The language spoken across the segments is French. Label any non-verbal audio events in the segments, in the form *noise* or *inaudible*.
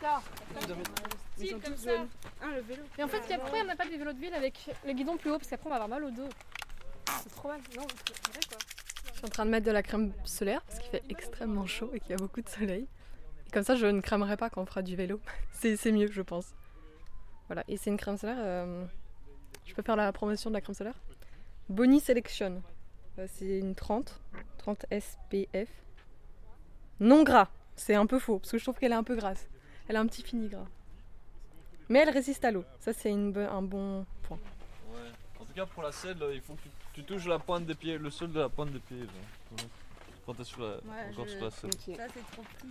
D'accord. Ils comme ça. Ah, le vélo. Et en fait, il y a- pourquoi on n'a pas des vélos de ville avec le guidon plus haut Parce qu'après, on va avoir mal au dos. C'est trop mal. Non, c'est vrai quoi. Je suis en train de mettre de la crème solaire parce qu'il fait extrêmement chaud et qu'il y a beaucoup de soleil. Et comme ça, je ne cramerai pas quand on fera du vélo. *laughs* C'est c'est mieux, je pense. Voilà, et c'est une crème solaire. euh, Je peux faire la promotion de la crème solaire? Bonnie Selection. Euh, C'est une 30, 30 SPF. Non gras, c'est un peu faux parce que je trouve qu'elle est un peu grasse. Elle a un petit fini gras. Mais elle résiste à l'eau. Ça, c'est un bon point. Ouais. En tout cas, pour la selle, il faut que tu, tu touches la pointe des pieds, le sol de la pointe des pieds. là. Quand t'es sur la, encore sur la selle. Ça, c'est trop petit.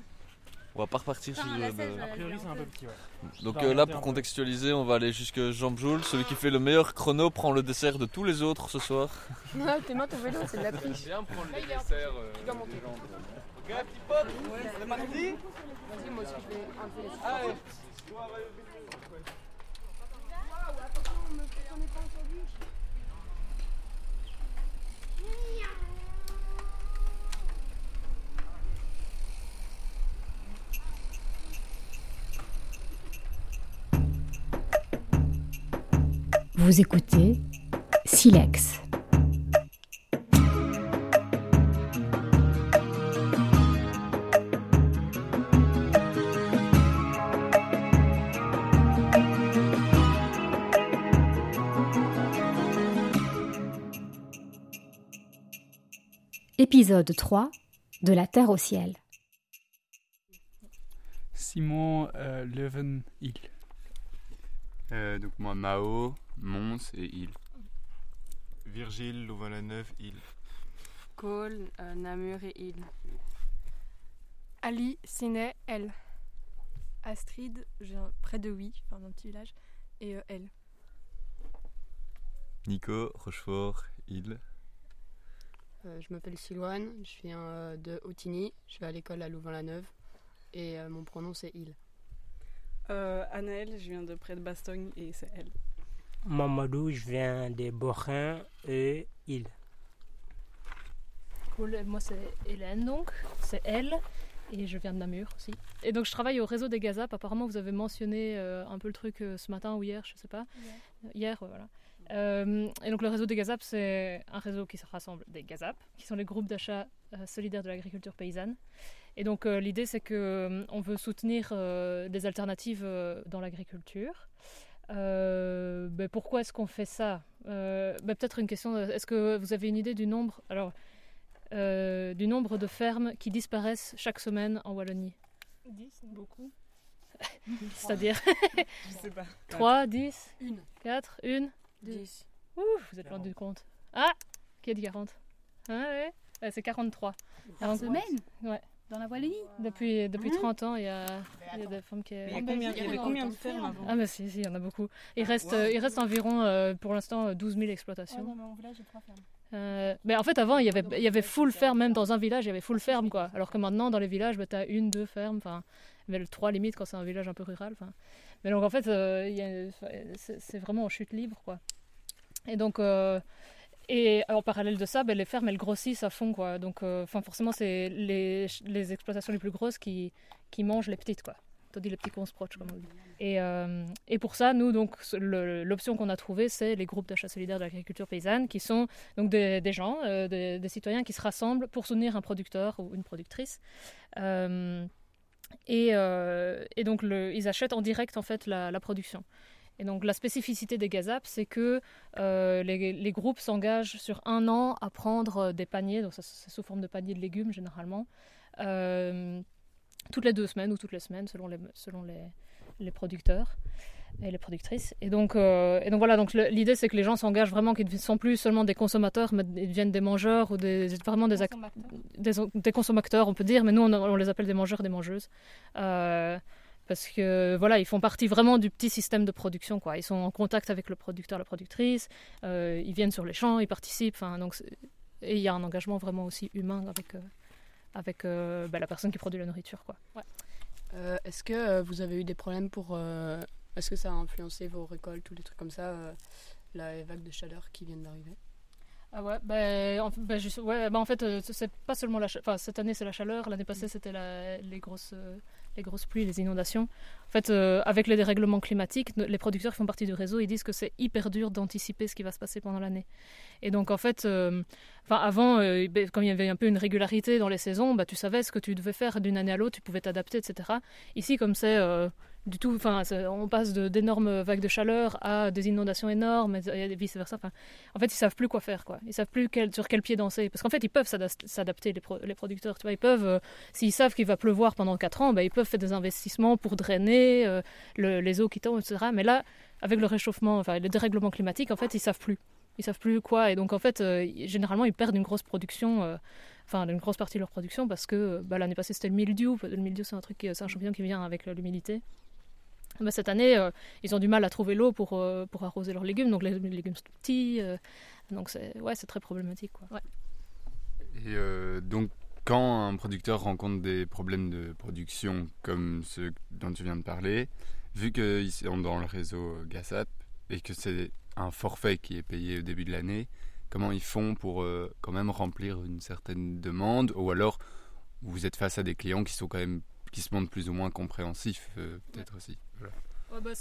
On va pas repartir Enfin, sur la le- je- A priori, c'est un peu petit, ouais. Donc euh, là, pour contextualiser, on va aller jusque Jean Joule. Celui qui fait le meilleur chrono prend le dessert de tous les autres ce soir. *laughs* Non, t'es moi ton vélo, c'est de la triche. Bien prendre Là, il est petit pote, c'est parti Vas-y, moi aussi, je vais un peu laisser. Allez Vous écoutez Silex. Épisode 3 De la Terre au ciel. Simon euh, Leuven-Hill. Euh, donc moi Mao, Mons et Il. Virgile, Louvain-la-Neuve, Île. Cole, euh, Namur et Île. Ali, Ciné, elle. Astrid, j'ai un- près de Oui, enfin un petit village, et euh, elle. Nico, Rochefort, Île. Euh, je m'appelle Silouane, je viens euh, de Outigny, je vais à l'école à Louvain-la-Neuve et euh, mon pronom c'est Il. Euh, Anaëlle, je viens de près de Bastogne et c'est elle. Mamadou, je viens des Borins et île. Cool, moi c'est Hélène donc, c'est elle, et je viens de Namur aussi. Et donc je travaille au réseau des Gazap, apparemment vous avez mentionné euh, un peu le truc euh, ce matin ou hier, je sais pas. Hier, voilà. Euh, et donc le réseau des Gazap, c'est un réseau qui se rassemble des Gazap, qui sont les groupes d'achat euh, solidaires de l'agriculture paysanne. Et donc euh, l'idée c'est que euh, on veut soutenir euh, des alternatives euh, dans l'agriculture. Euh, ben, pourquoi est-ce qu'on fait ça? Euh, ben, Peut-être une question, est-ce que vous avez une idée du nombre Alors, euh, du nombre de fermes qui disparaissent chaque semaine en Wallonie? 10, beaucoup. *laughs* C'est-à-dire *laughs* Je sais pas. 3, 10, Une. 4, 1 10. Ouh, vous êtes loin du compte. Ah Qui a dit 40 Ah ouais C'est 43. Par semaine Ouais. Dans la Wallonie Depuis, depuis Hein 30 ans, il y a, il y a des fermes qui... Il y, a combien, il y avait combien de fermes avant Ah mais si, si, il y en a beaucoup. Il reste, euh, il reste environ, euh, pour l'instant, euh, 12 000 Ouais, exploitations. dans mon village, j'ai trois fermes. Euh, mais en fait, avant, il y avait, il y avait full ferme, même dans un village, il y avait full ferme, quoi. Alors que maintenant, dans les villages, bah, tu as une, deux fermes, enfin, mais le trois limite quand c'est un village un peu rural. enfin. Mais donc, en fait, euh, c'est vraiment en chute libre, quoi. Et donc, euh, et en parallèle de ça, ben, les fermes, elles grossissent à fond, quoi. Donc, euh, forcément, c'est les, les exploitations les plus grosses qui, qui mangent les petites, quoi. Tandis les petits qu'on se proche, comme on dit. Et, et pour ça, nous, l'option qu'on a trouvée, c'est les groupes d'achat solidaire de l'agriculture paysanne, qui sont donc des, gens, des citoyens qui se rassemblent pour soutenir un producteur ou une productrice. Euh, et, donc, ils achètent en direct, en fait, la, production. Et donc, la spécificité des GAZAP, c'est que euh, les, groupes s'engagent sur un an à prendre euh, des paniers, donc c'est sous forme de paniers de légumes généralement, toutes les deux semaines ou toutes les semaines selon les, selon les producteurs et les productrices. Et donc, euh, et donc voilà, donc l'idée c'est que les gens s'engagent vraiment, qu'ils ne sont plus seulement des consommateurs, mais ils deviennent des mangeurs ou des, vraiment des, ac- des, des consommateurs, on peut dire, mais nous on, on les appelle des mangeurs, des mangeuses. Euh, parce que voilà, ils font partie vraiment du petit système de production. Quoi. Ils sont en contact avec le producteur, la productrice, euh, ils viennent sur les champs, ils participent. enfin, Donc, et il y a un engagement vraiment aussi humain avec, euh, avec euh, bah, la personne qui produit la nourriture. Quoi. Ouais. Euh, Est-ce que vous avez eu des problèmes pour. Est-ce que ça a influencé vos récoltes ou des trucs comme ça, euh, la vague de chaleur qui viennent d'arriver Ah ouais, ben, en, juste, ouais, en fait, euh, c'est pas seulement la enfin, cette année c'est la chaleur, l'année passée c'était les, grosses, euh, les grosses pluies, les inondations. En fait, euh, avec les dérèglements climatiques, les producteurs qui font partie du réseau, ils disent que c'est hyper dur d'anticiper ce qui va se passer pendant l'année. Et donc en fait, enfin avant, comme il y avait un peu une régularité dans les saisons, bah, tu savais ce que tu devais faire d'une année à l'autre, tu pouvais t'adapter, etc. Ici, comme c'est du tout. Enfin, on passe d'énormes vagues de chaleur à des inondations énormes et vice versa. Enfin, en fait, ils savent plus quoi faire, quoi. Ils savent plus sur quel pied danser. Parce qu'en fait, ils peuvent s'adapter les, producteurs. Tu vois, ils peuvent, euh, s'ils savent qu'il va pleuvoir pendant 4 ans, ben, ils peuvent faire des investissements pour drainer euh, les eaux qui tombent, etc. Mais là, avec le réchauffement, enfin, le dérèglement climatique, en fait, ils savent plus. Ils savent plus quoi. Et donc, en fait, euh, généralement, ils perdent une grosse production enfin une grosse partie de leur production parce que bah, l'année passée c'était le mildiou. Le mildiou c'est un truc, c'est un champignon qui vient avec l'humidité. Bah, cette année, euh, ils ont du mal à trouver l'eau pour, euh, pour arroser leurs légumes, donc les, légumes sont petits. Euh, donc c'est ouais, très problématique. Quoi. Ouais. Et donc, quand un producteur rencontre des problèmes de production comme ceux dont tu viens de parler, vu qu'ils sont dans le réseau GASAP et que c'est un forfait qui est payé au début de l'année, comment ils font pour quand même remplir une certaine demande? Ou alors vous êtes face à des clients qui sont quand même qui se montrent plus ou moins compréhensifs peut-être aussi bah,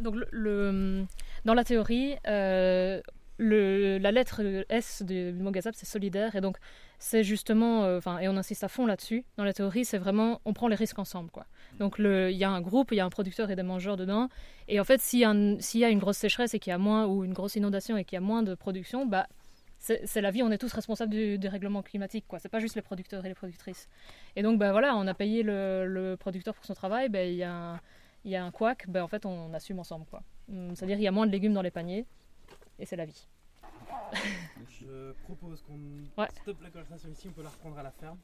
Donc, le, dans la théorie, euh, le, la lettre S du mot Gazap, c'est solidaire. Et donc, c'est justement, euh, et on insiste à fond là-dessus. Dans la théorie, c'est vraiment, on prend les risques ensemble, quoi. Donc, il y a un groupe, il y a un producteur et des mangeurs dedans. Et en fait, s'il y, y, a une grosse sécheresse et qu'il y a moins, ou une grosse inondation et qu'il y a moins de production, bah, c'est la vie, on est tous responsables du, du règlement climatique, quoi. C'est pas juste les producteurs et les productrices. Et donc, bah voilà, on a payé le, le producteur pour son travail, ben, il y a un il y a un couac, ben en fait on assume ensemble quoi. Hum, c'est-à-dire il y a moins de légumes dans les paniers et c'est la vie. Je propose qu'on stoppe la conversation ici, on peut la reprendre à la ferme.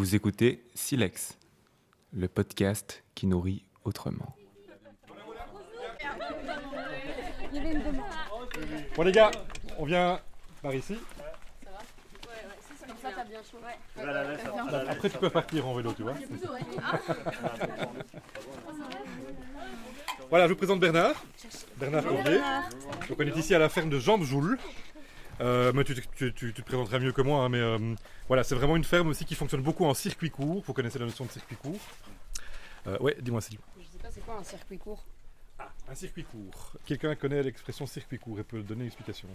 Vous écoutez Silex, le podcast qui nourrit autrement. Bon les gars, on vient par ici. Après, tu peux partir en vélo, tu vois. Voilà, je vous présente Bernard. Bernard Courrier. Donc, on est ici à la ferme de Jean Joule. Euh, mais tu, te présenteras mieux que moi, hein, mais euh, voilà, c'est vraiment une ferme aussi qui fonctionne beaucoup en circuit court. Vous connaissez la notion de circuit court euh, Ouais, dis-moi, Céline. Je sais pas, c'est quoi un circuit court? Un circuit court. Quelqu'un connaît l'expression circuit court et peut donner une explication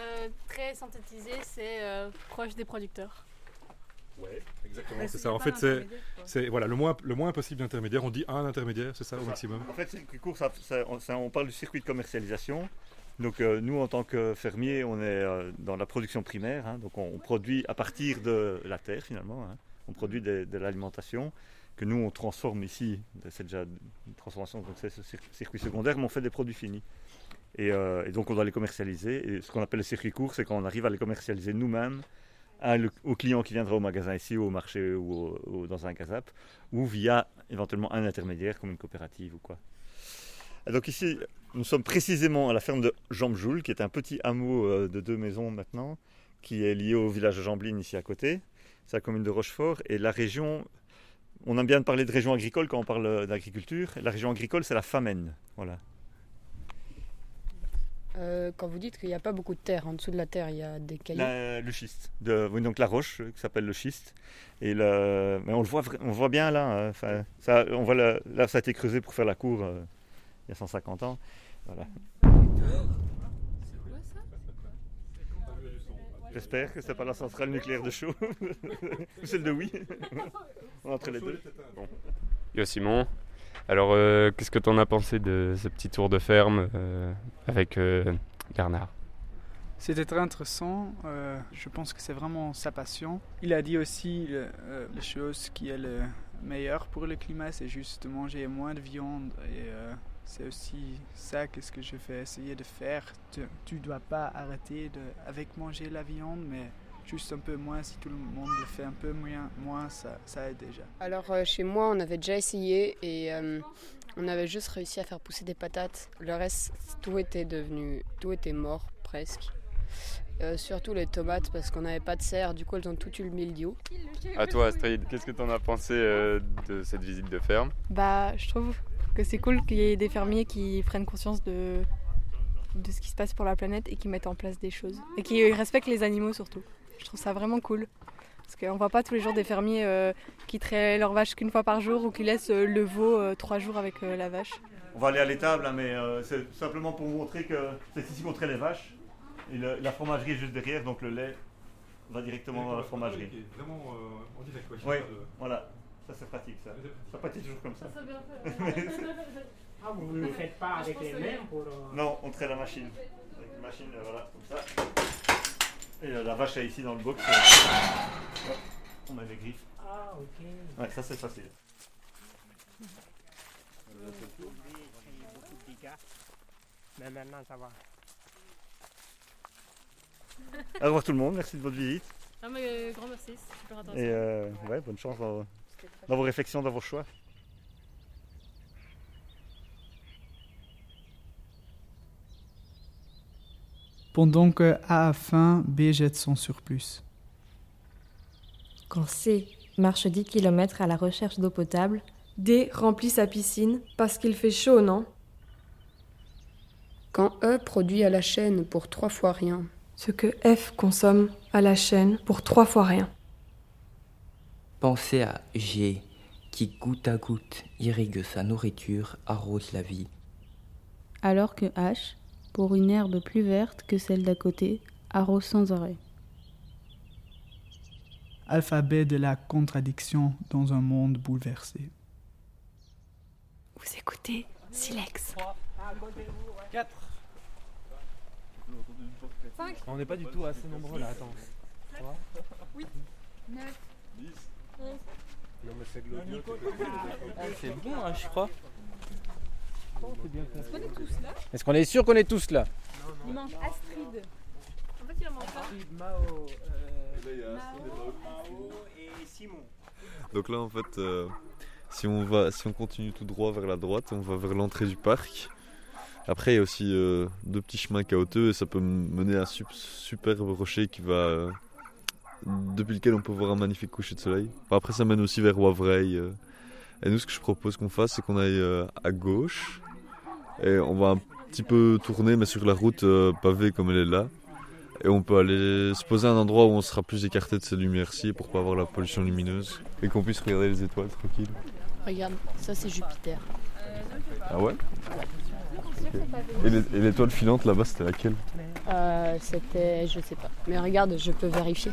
euh, Très synthétisé, c'est euh, proche des producteurs. Ouais, exactement, c'est ça. En fait, c'est voilà, le moins, le moins possible d'intermédiaire. On dit un intermédiaire, c'est ça au maximum En fait, circuit court, ça, on, parle du circuit de commercialisation. Donc euh, nous, en tant que fermiers, on est dans la production primaire. Hein. donc on, produit à partir de la terre finalement. Hein. on produit de l'alimentation que nous on transforme ici, c'est déjà une transformation, donc c'est ce circuit secondaire, mais on fait des produits finis. Euh, et, donc on doit les commercialiser. Et ce qu'on appelle le circuit court, c'est quand on arrive à les commercialiser nous-mêmes au client qui viendra au magasin ici, ou au marché, ou, dans un gazap, ou via éventuellement un intermédiaire comme une coopérative ou quoi. Donc ici, nous sommes précisément à la ferme de Jambejoul, qui est un petit hameau euh, de deux maisons maintenant, qui est lié au village de Jambline ici à côté. C'est la commune de Rochefort. Et la région on aime bien parler de région agricole quand on parle d'agriculture. La région agricole, c'est la Famenne. Voilà. Euh, quand vous dites qu'il n'y a pas beaucoup de terre, en dessous de la terre, il y a des cailloux. le schiste, de, donc la roche qui s'appelle le schiste. Et le, mais on le voit, on voit bien là. Hein. ça, on voit là, ça a été creusé pour faire la cour euh, il y a 150 ans. Voilà. J'espère que c'est pas la centrale nucléaire de chaud. *laughs* Ou celle de oui. *laughs* Entre les deux. Yo Simon, alors euh, qu'est-ce que tu en as pensé de ce petit tour de ferme euh, avec euh, Bernard? C'était très intéressant. je pense que c'est vraiment sa passion. Il a dit aussi les choses qui est le meilleur pour le climat, c'est juste de manger moins de viande et c'est aussi ça que ce que je vais essayer de faire. Tu ne dois pas arrêter de, avec manger la viande, mais juste un peu moins. Si tout le monde le fait un peu moins, moins ça, ça aide déjà. Alors euh, chez moi, on avait déjà essayé et euh, on avait juste réussi à faire pousser des patates. Le reste, tout était devenu, tout était mort presque. euh, surtout les tomates parce qu'on n'avait pas de serre, du coup elles ont tout eu le mildiou. À toi Astrid, qu'est-ce que tu en as pensé euh, de cette visite de ferme? Bah je trouve que c'est cool qu'il y ait des fermiers qui prennent conscience de, de ce qui se passe pour la planète et qui mettent en place des choses. Et qui respectent les animaux surtout. Je trouve ça vraiment cool. Parce qu'on voit pas tous les jours des fermiers euh, qui traient leur vache qu'une fois par jour ou qui laissent le veau trois jours avec la vache. On va aller à l'étable, hein, mais c'est simplement pour vous montrer que c'est ici qu'on traite les vaches. Et la fromagerie est juste derrière, donc le lait va directement dans la fromagerie. vraiment euh, en direct, quoi. Oui, voilà. Ça, c'est pratique, ça. Ça pas toujours comme ça. Ça, bien fait. *laughs* ah, vous ne le faites pas avec les mains pour... Euh, non, on traite la machine. Avec une machine, euh, voilà, comme ça. Et la vache est ici dans le box. on met les griffes. Ah, ok. Ouais, ça, c'est facile. Mais maintenant, ça va. Au revoir tout le monde, merci de votre visite. Ah, mais euh, grand merci, c'est super intéressant. Et euh, ouais, bonne chance dans, dans, vos réflexions, dans vos choix. Pendant que A a faim, B jette son surplus. Quand C marche 10 km à la recherche d'eau potable, D remplit sa piscine parce qu'il fait chaud, non? Quand E produit à la chaîne pour trois fois rien, ce que F consomme à la chaîne pour trois fois rien. Pensez à G qui goutte à goutte irrigue sa nourriture, arrose la vie. Alors que H, pour une herbe plus verte que celle d'à côté, arrose sans arrêt. Alphabet de la contradiction dans un monde bouleversé. Vous écoutez Silex. 4. On n'est pas du tout assez nombreux là, attends. 3, 8, 9, 10, 11. Non mais c'est de l'audio. Ah, c'est bon, hein, je crois. Est-ce qu'on est tous là? Est-ce qu'on est sûr qu'on est tous là? Il manque Astrid. En fait, il en manque pas. Astrid, Mao, euh, Mao et Simon. Donc là, en fait, euh, si, on va, si on continue tout droit vers la droite, on va vers l'entrée du parc. Après, il y a aussi euh, deux petits chemins chaotiques et ça peut mener à un superbe rocher qui va. Euh, depuis lequel on peut voir un magnifique coucher de soleil. après, ça mène aussi vers Wavreil. Euh. Et nous, ce que je propose qu'on fasse, c'est qu'on aille à gauche et on va un petit peu tourner, mais sur la route pavée comme elle est là. Et on peut aller se poser à un endroit où on sera plus écarté de ces lumières-ci pour pas avoir la pollution lumineuse et qu'on puisse regarder les étoiles tranquille. Regarde, ça c'est Jupiter. Ah ouais? Et l'étoile filante là-bas, c'était laquelle? Euh, C'était, je sais pas. Mais regarde, je peux vérifier.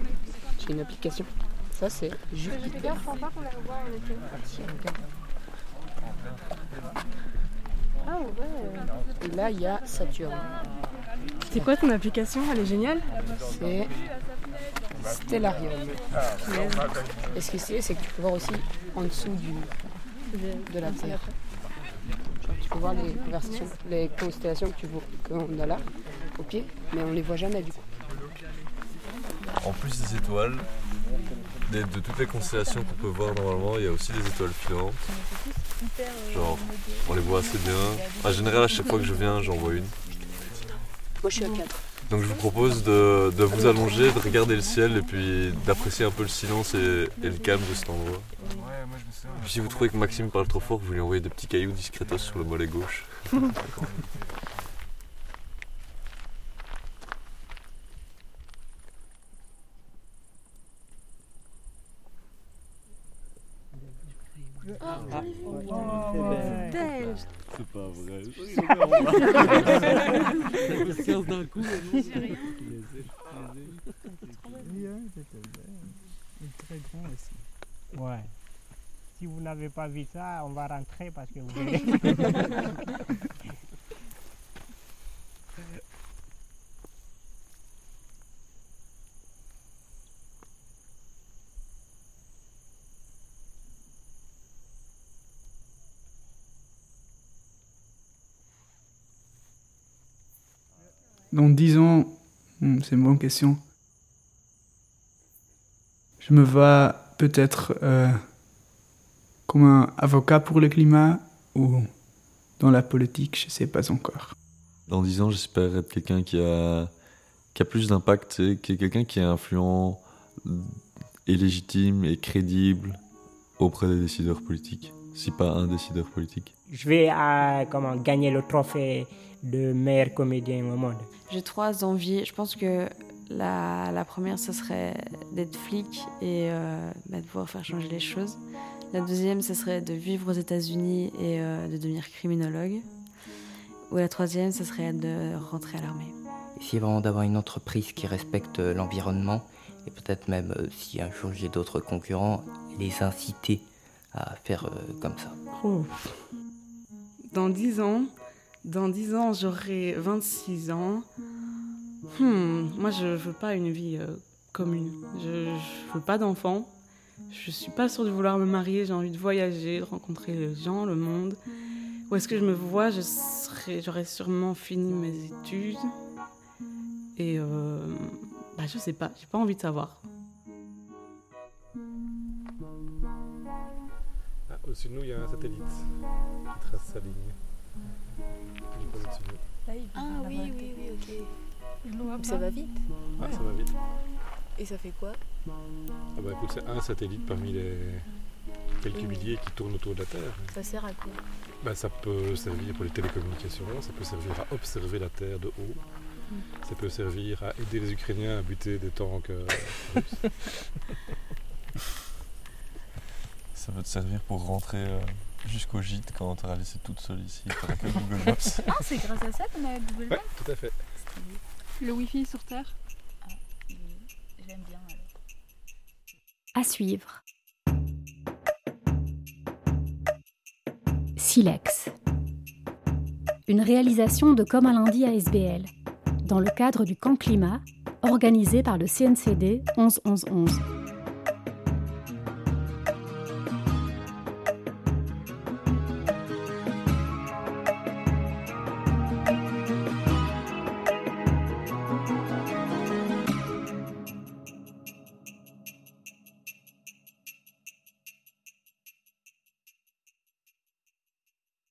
J'ai une application. Ça, c'est Jupiter. Ah ouais. Et là, il y a Saturne. C'est quoi ton application? Elle est géniale? C'est Stellarium. Et ce que c'est, c'est que tu peux voir aussi en dessous du, de la Terre tu peux voir les les constellations que tu vois qu'on a là au pied, mais on les voit jamais du coup. En plus des étoiles, de, toutes les constellations qu'on peut voir normalement, il y a aussi des étoiles filantes. Genre, on les voit assez bien. En général, à chaque fois que je viens, j'en vois une. Moi, je suis à 4. Donc je vous propose de, vous allonger, de regarder le ciel et puis d'apprécier un peu le silence et, le calme de cet endroit. si vous trouvez que Maxime parle trop fort, vous lui envoyez des petits cailloux discretos sur le mollet gauche. *laughs* C'est pas vrai. *laughs* C'est d'un coup. très grand aussi. Ouais. Si vous n'avez pas vu ça, on va rentrer parce que vous *laughs* *laughs* dans 10 ans, c'est une bonne question. Je me vois peut-être euh, comme un avocat pour le climat ou dans la politique, je ne sais pas encore. Dans 10 ans, j'espère être quelqu'un qui a, qui a plus d'impact, qui est quelqu'un qui est influent et légitime et crédible auprès des décideurs politiques, si pas un décideur politique Je vais à, comment, gagner le trophée de meilleur comédien au monde. J'ai trois envies. Je pense que la, la première, ce serait d'être flic et euh, bah, de pouvoir faire changer les choses. La deuxième, ce serait de vivre aux États-Unis et euh, de devenir criminologue. Ou la troisième, ce serait de rentrer à l'armée. Essayer vraiment d'avoir une entreprise qui respecte l'environnement et peut-être même, euh, si un jour j'ai d'autres concurrents, les inciter à faire euh, comme ça. Oh. Dans 10 ans, dans 10 ans, j'aurai 26 ans. Hmm, moi, je veux pas une vie euh, commune. Je, je veux pas d'enfants. Je suis pas sûre de vouloir me marier. J'ai envie de voyager, de rencontrer les gens, le monde. Où est-ce que je me vois? J'aurais sûrement fini mes études. Et euh, bah, je sais pas, j'ai pas envie de savoir. Au-dessus de nous, il y a un satellite qui trace sa ligne. Il est pas au-dessus de nous. Ah oui, oui, oui, ok. Ça va vite. Ah, ça va vite. Et ça fait quoi? Ah bah écoute, c'est un satellite parmi les quelques milliers qui tournent autour de la Terre. Ça sert à quoi? Bah, ça peut servir pour les télécommunications, ça peut servir à observer la Terre de haut, ça peut servir à aider les Ukrainiens à buter des tanks euh, russes. *laughs* Ça va te servir pour rentrer euh, jusqu'au gîte quand tu auras laissé toute seule ici. T'auras que *laughs* Google Maps. Ah, c'est grâce à ça qu'on a Google Maps Ouais, tout à fait. Le Wi-Fi sur Terre J'aime bien. À suivre. Silex. Une réalisation de Comme un lundi à SBL, dans le cadre du camp climat, organisé par le CNCD 11 11 11.